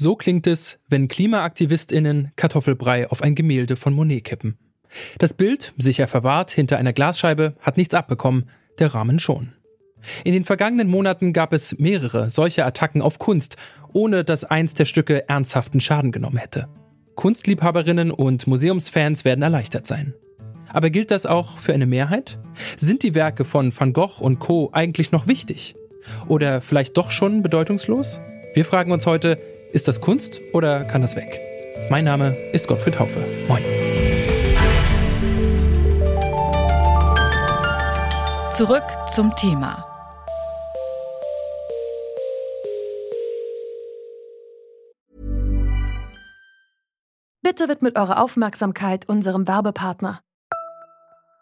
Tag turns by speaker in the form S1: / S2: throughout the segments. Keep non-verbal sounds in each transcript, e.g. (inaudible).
S1: So klingt es, wenn KlimaaktivistInnen Kartoffelbrei auf ein Gemälde von Monet kippen. Das Bild, sicher verwahrt hinter einer Glasscheibe, hat nichts abbekommen, der Rahmen schon. In den vergangenen Monaten gab es mehrere solche Attacken auf Kunst, ohne dass eins der Stücke ernsthaften Schaden genommen hätte. Kunstliebhaberinnen und Museumsfans werden erleichtert sein. Aber gilt das auch für eine Mehrheit? Sind die Werke von Van Gogh und Co. eigentlich noch wichtig? Oder vielleicht doch schon bedeutungslos? Wir fragen uns heute, ist das Kunst oder kann das weg? Mein Name ist Gottfried Haufe. Moin.
S2: Zurück zum Thema.
S3: Bitte widmet eure Aufmerksamkeit unserem Werbepartner.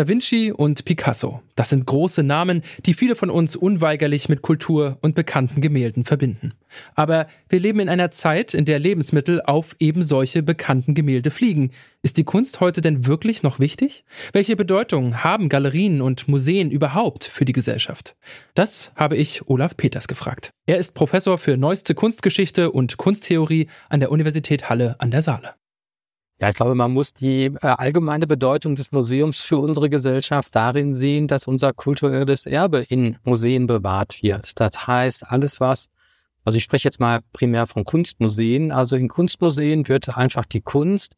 S1: Da Vinci und Picasso, das sind große Namen, die viele von uns unweigerlich mit Kultur und bekannten Gemälden verbinden. Aber wir leben in einer Zeit, in der Lebensmittel auf eben solche bekannten Gemälde fliegen. Ist die Kunst heute denn wirklich noch wichtig? Welche Bedeutung haben Galerien und Museen überhaupt für die Gesellschaft? Das habe ich Olaf Peters gefragt. Er ist Professor für neueste Kunstgeschichte und Kunsttheorie an der Universität Halle an der Saale.
S4: Ja, ich glaube, man muss die äh, allgemeine Bedeutung des Museums für unsere Gesellschaft darin sehen, dass unser kulturelles Erbe in Museen bewahrt wird. Das heißt, alles was, also ich spreche jetzt mal primär von Kunstmuseen, also in Kunstmuseen wird einfach die Kunst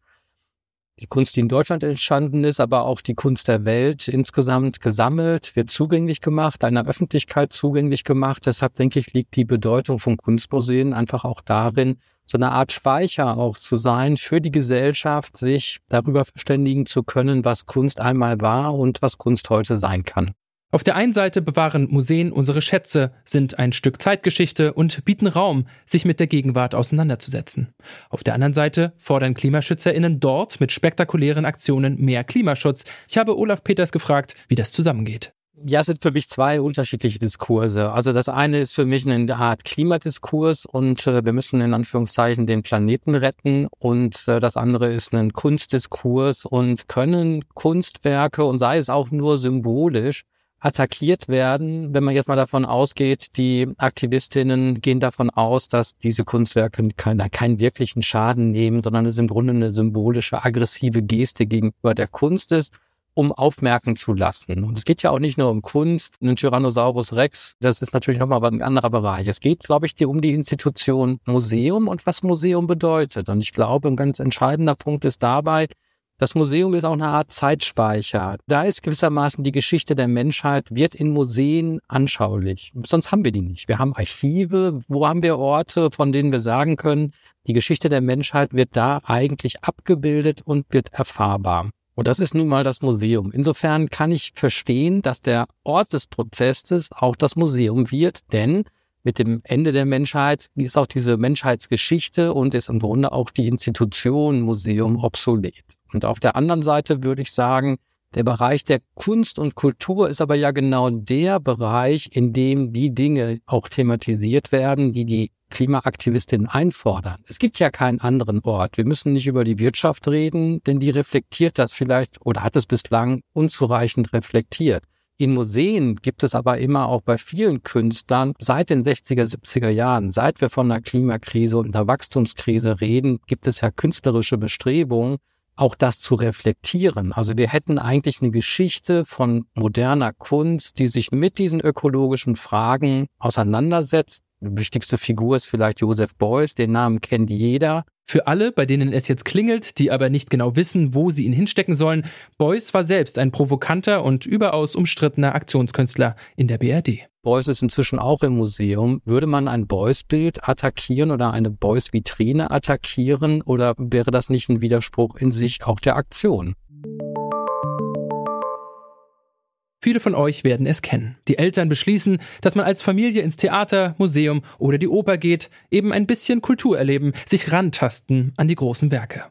S4: die Kunst, die in Deutschland entstanden ist, aber auch die Kunst der Welt insgesamt gesammelt, wird zugänglich gemacht, einer Öffentlichkeit zugänglich gemacht. Deshalb denke ich, liegt die Bedeutung von Kunstmuseen einfach auch darin, so eine Art Speicher auch zu sein für die Gesellschaft, sich darüber verständigen zu können, was Kunst einmal war und was Kunst heute sein kann.
S1: Auf der einen Seite bewahren Museen unsere Schätze, sind ein Stück Zeitgeschichte und bieten Raum, sich mit der Gegenwart auseinanderzusetzen. Auf der anderen Seite fordern KlimaschützerInnen dort mit spektakulären Aktionen mehr Klimaschutz. Ich habe Olaf Peters gefragt, wie das zusammengeht.
S4: Ja, es sind für mich zwei unterschiedliche Diskurse. Also das eine ist für mich eine Art Klimadiskurs und äh, wir müssen in Anführungszeichen den Planeten retten und äh, das andere ist ein Kunstdiskurs und können Kunstwerke und sei es auch nur symbolisch attackiert werden, wenn man jetzt mal davon ausgeht, die Aktivistinnen gehen davon aus, dass diese Kunstwerke keinen, keinen wirklichen Schaden nehmen, sondern es im Grunde eine symbolische, aggressive Geste gegenüber der Kunst ist, um aufmerken zu lassen. Und es geht ja auch nicht nur um Kunst, einen Tyrannosaurus Rex, das ist natürlich nochmal ein anderer Bereich. Es geht, glaube ich, um die Institution Museum und was Museum bedeutet. Und ich glaube, ein ganz entscheidender Punkt ist dabei, das Museum ist auch eine Art Zeitspeicher. Da ist gewissermaßen die Geschichte der Menschheit, wird in Museen anschaulich. Sonst haben wir die nicht. Wir haben Archive, wo haben wir Orte, von denen wir sagen können, die Geschichte der Menschheit wird da eigentlich abgebildet und wird erfahrbar. Und das ist nun mal das Museum. Insofern kann ich verstehen, dass der Ort des Prozesses auch das Museum wird, denn mit dem Ende der Menschheit ist auch diese Menschheitsgeschichte und ist im Grunde auch die Institution Museum obsolet. Und auf der anderen Seite würde ich sagen, der Bereich der Kunst und Kultur ist aber ja genau der Bereich, in dem die Dinge auch thematisiert werden, die die Klimaaktivistinnen einfordern. Es gibt ja keinen anderen Ort. Wir müssen nicht über die Wirtschaft reden, denn die reflektiert das vielleicht oder hat es bislang unzureichend reflektiert. In Museen gibt es aber immer auch bei vielen Künstlern seit den 60er, 70er Jahren, seit wir von der Klimakrise und der Wachstumskrise reden, gibt es ja künstlerische Bestrebungen, auch das zu reflektieren. Also wir hätten eigentlich eine Geschichte von moderner Kunst, die sich mit diesen ökologischen Fragen auseinandersetzt. Die wichtigste Figur ist vielleicht Joseph Beuys, den Namen kennt jeder.
S1: Für alle, bei denen es jetzt klingelt, die aber nicht genau wissen, wo sie ihn hinstecken sollen, Beuys war selbst ein provokanter und überaus umstrittener Aktionskünstler in der BRD.
S4: Beuys ist inzwischen auch im Museum. Würde man ein Beuys-Bild attackieren oder eine Beuys-Vitrine attackieren oder wäre das nicht ein Widerspruch in sich auch der Aktion?
S1: Viele von euch werden es kennen. Die Eltern beschließen, dass man als Familie ins Theater, Museum oder die Oper geht, eben ein bisschen Kultur erleben, sich rantasten an die großen Werke.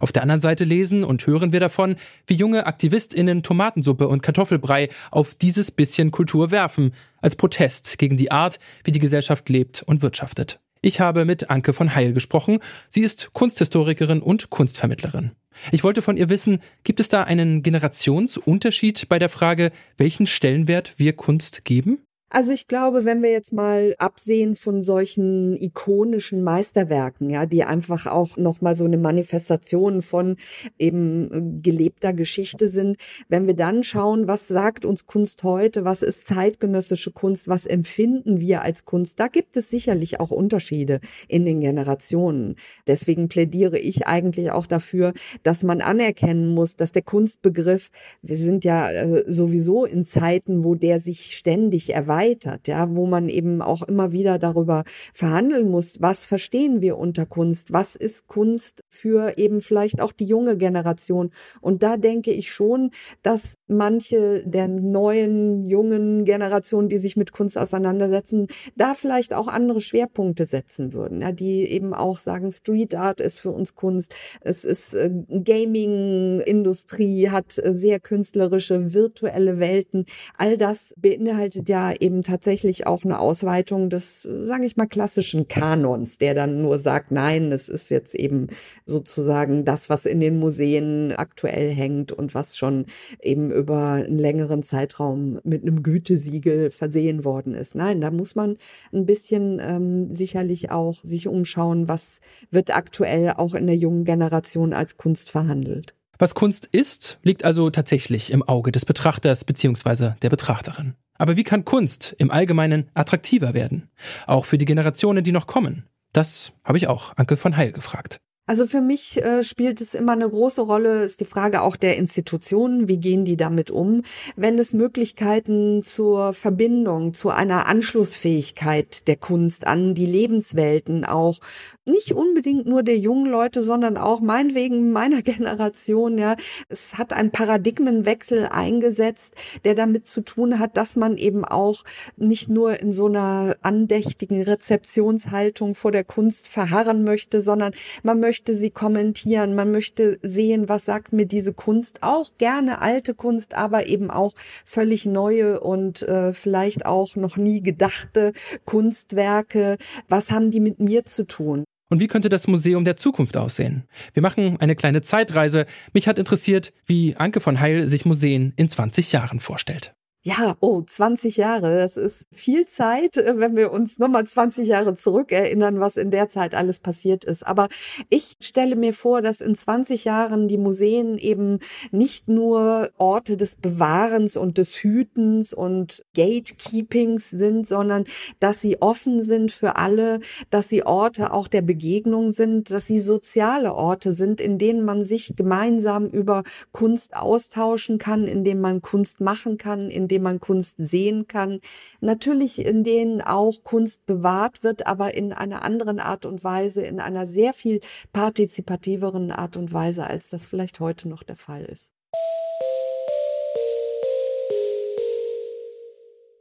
S1: Auf der anderen Seite lesen und hören wir davon, wie junge AktivistInnen Tomatensuppe und Kartoffelbrei auf dieses bisschen Kultur werfen, als Protest gegen die Art, wie die Gesellschaft lebt und wirtschaftet. Ich habe mit Anke von Heil gesprochen. Sie ist Kunsthistorikerin und Kunstvermittlerin. Ich wollte von ihr wissen, gibt es da einen Generationsunterschied bei der Frage, welchen Stellenwert wir Kunst geben?
S5: Also ich glaube, wenn wir jetzt mal absehen von solchen ikonischen Meisterwerken, ja, die einfach auch noch mal so eine Manifestation von eben äh, gelebter Geschichte sind, wenn wir dann schauen, was sagt uns Kunst heute, was ist zeitgenössische Kunst, was empfinden wir als Kunst, da gibt es sicherlich auch Unterschiede in den Generationen. Deswegen plädiere ich eigentlich auch dafür, dass man anerkennen muss, dass der Kunstbegriff, wir sind ja äh, sowieso in Zeiten, wo der sich ständig erweitert erweitert, ja, wo man eben auch immer wieder darüber verhandeln muss, was verstehen wir unter Kunst, was ist Kunst für eben vielleicht auch die junge Generation. Und da denke ich schon, dass manche der neuen, jungen Generationen, die sich mit Kunst auseinandersetzen, da vielleicht auch andere Schwerpunkte setzen würden, ja, die eben auch sagen, Street Art ist für uns Kunst, es ist äh, Gaming-Industrie, hat äh, sehr künstlerische, virtuelle Welten. All das beinhaltet ja eben eben tatsächlich auch eine Ausweitung des, sage ich mal, klassischen Kanons, der dann nur sagt, nein, es ist jetzt eben sozusagen das, was in den Museen aktuell hängt und was schon eben über einen längeren Zeitraum mit einem Gütesiegel versehen worden ist. Nein, da muss man ein bisschen ähm, sicherlich auch sich umschauen, was wird aktuell auch in der jungen Generation als Kunst verhandelt.
S1: Was Kunst ist, liegt also tatsächlich im Auge des Betrachters bzw. der Betrachterin. Aber wie kann Kunst im Allgemeinen attraktiver werden? Auch für die Generationen, die noch kommen? Das habe ich auch Anke von Heil gefragt.
S5: Also für mich äh, spielt es immer eine große Rolle, ist die Frage auch der Institutionen, wie gehen die damit um, wenn es Möglichkeiten zur Verbindung, zu einer Anschlussfähigkeit der Kunst an die Lebenswelten auch nicht unbedingt nur der jungen Leute, sondern auch meinetwegen meiner (laughs) Generation, ja. Es hat einen Paradigmenwechsel eingesetzt, der damit zu tun hat, dass man eben auch nicht nur in so einer andächtigen Rezeptionshaltung vor der Kunst verharren möchte, sondern man möchte möchte sie kommentieren, man möchte sehen, was sagt mir diese Kunst, auch gerne alte Kunst, aber eben auch völlig neue und äh, vielleicht auch noch nie gedachte Kunstwerke. Was haben die mit mir zu tun?
S1: Und wie könnte das Museum der Zukunft aussehen? Wir machen eine kleine Zeitreise. Mich hat interessiert, wie Anke von Heil sich Museen in 20 Jahren vorstellt.
S5: Ja, oh, 20 Jahre, das ist viel Zeit, äh, wenn wir uns nochmal 20 Jahre zurückerinnern, was in der Zeit alles passiert ist. Aber ich stelle mir vor, dass in 20 Jahren die Museen eben nicht nur Orte des Bewahrens und des Hütens und Gatekeepings sind, sondern dass sie offen sind für alle, dass sie Orte auch der Begegnung sind, dass sie soziale Orte sind, in denen man sich gemeinsam über Kunst austauschen kann, in denen man Kunst machen kann, in denen man Kunst sehen kann. Natürlich, in denen auch Kunst bewahrt wird, aber in einer anderen Art und Weise, in einer sehr viel partizipativeren Art und Weise, als das vielleicht heute noch der Fall ist.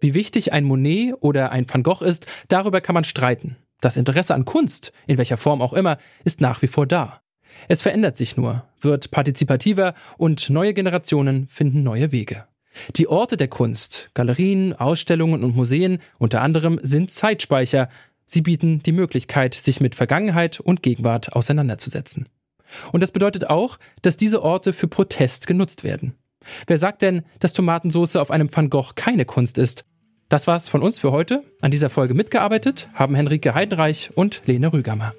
S1: Wie wichtig ein Monet oder ein Van Gogh ist, darüber kann man streiten. Das Interesse an Kunst, in welcher Form auch immer, ist nach wie vor da. Es verändert sich nur, wird partizipativer und neue Generationen finden neue Wege. Die Orte der Kunst, Galerien, Ausstellungen und Museen unter anderem sind Zeitspeicher. Sie bieten die Möglichkeit, sich mit Vergangenheit und Gegenwart auseinanderzusetzen. Und das bedeutet auch, dass diese Orte für Protest genutzt werden. Wer sagt denn, dass Tomatensauce auf einem Van Gogh keine Kunst ist? Das war's von uns für heute. An dieser Folge mitgearbeitet haben Henrike Heidenreich und Lene Rügamer.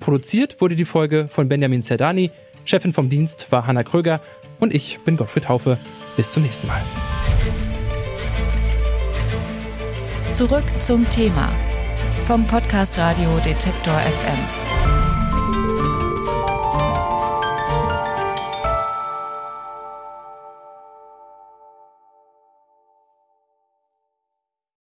S1: Produziert wurde die Folge von Benjamin Zerdani, Chefin vom Dienst war Hanna Kröger und ich bin Gottfried Haufe. Bis zum nächsten Mal.
S2: Zurück zum Thema vom Podcast Radio Detektor FM.